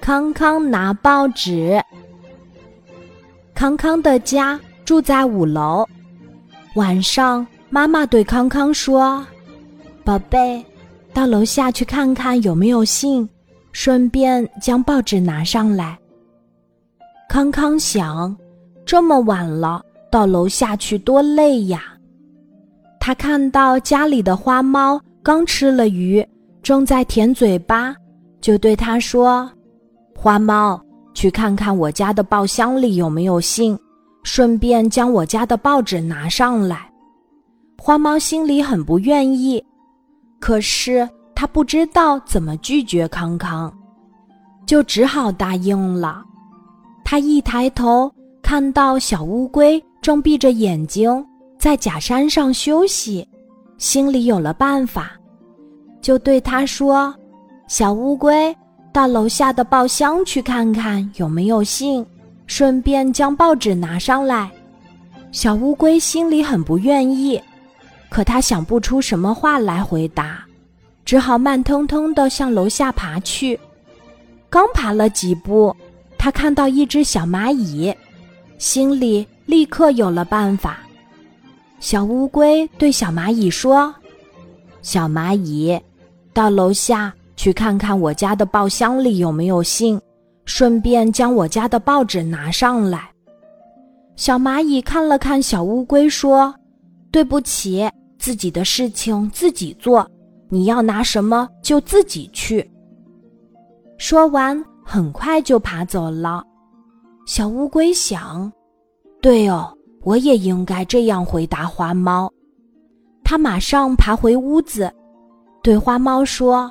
康康拿报纸。康康的家住在五楼。晚上，妈妈对康康说：“宝贝，到楼下去看看有没有信，顺便将报纸拿上来。”康康想：这么晚了，到楼下去多累呀。他看到家里的花猫刚吃了鱼，正在舔嘴巴，就对他说。花猫，去看看我家的报箱里有没有信，顺便将我家的报纸拿上来。花猫心里很不愿意，可是他不知道怎么拒绝康康，就只好答应了。他一抬头，看到小乌龟正闭着眼睛在假山上休息，心里有了办法，就对他说：“小乌龟。”到楼下的报箱去看看有没有信，顺便将报纸拿上来。小乌龟心里很不愿意，可他想不出什么话来回答，只好慢腾腾地向楼下爬去。刚爬了几步，他看到一只小蚂蚁，心里立刻有了办法。小乌龟对小蚂蚁说：“小蚂蚁，到楼下。”去看看我家的报箱里有没有信，顺便将我家的报纸拿上来。小蚂蚁看了看小乌龟，说：“对不起，自己的事情自己做，你要拿什么就自己去。”说完，很快就爬走了。小乌龟想：“对哦，我也应该这样回答花猫。”它马上爬回屋子，对花猫说。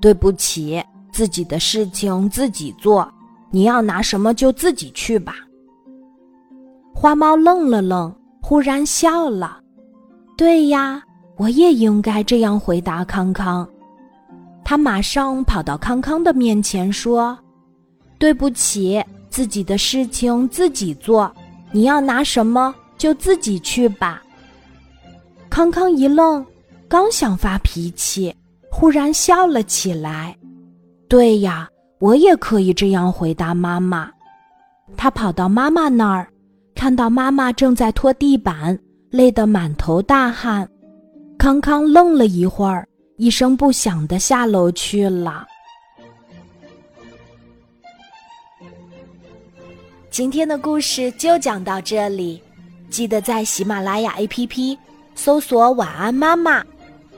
对不起，自己的事情自己做，你要拿什么就自己去吧。花猫愣了愣，忽然笑了。对呀，我也应该这样回答康康。他马上跑到康康的面前说：“对不起，自己的事情自己做，你要拿什么就自己去吧。”康康一愣，刚想发脾气。忽然笑了起来，对呀，我也可以这样回答妈妈。他跑到妈妈那儿，看到妈妈正在拖地板，累得满头大汗。康康愣了一会儿，一声不响的下楼去了。今天的故事就讲到这里，记得在喜马拉雅 APP 搜索“晚安妈妈”。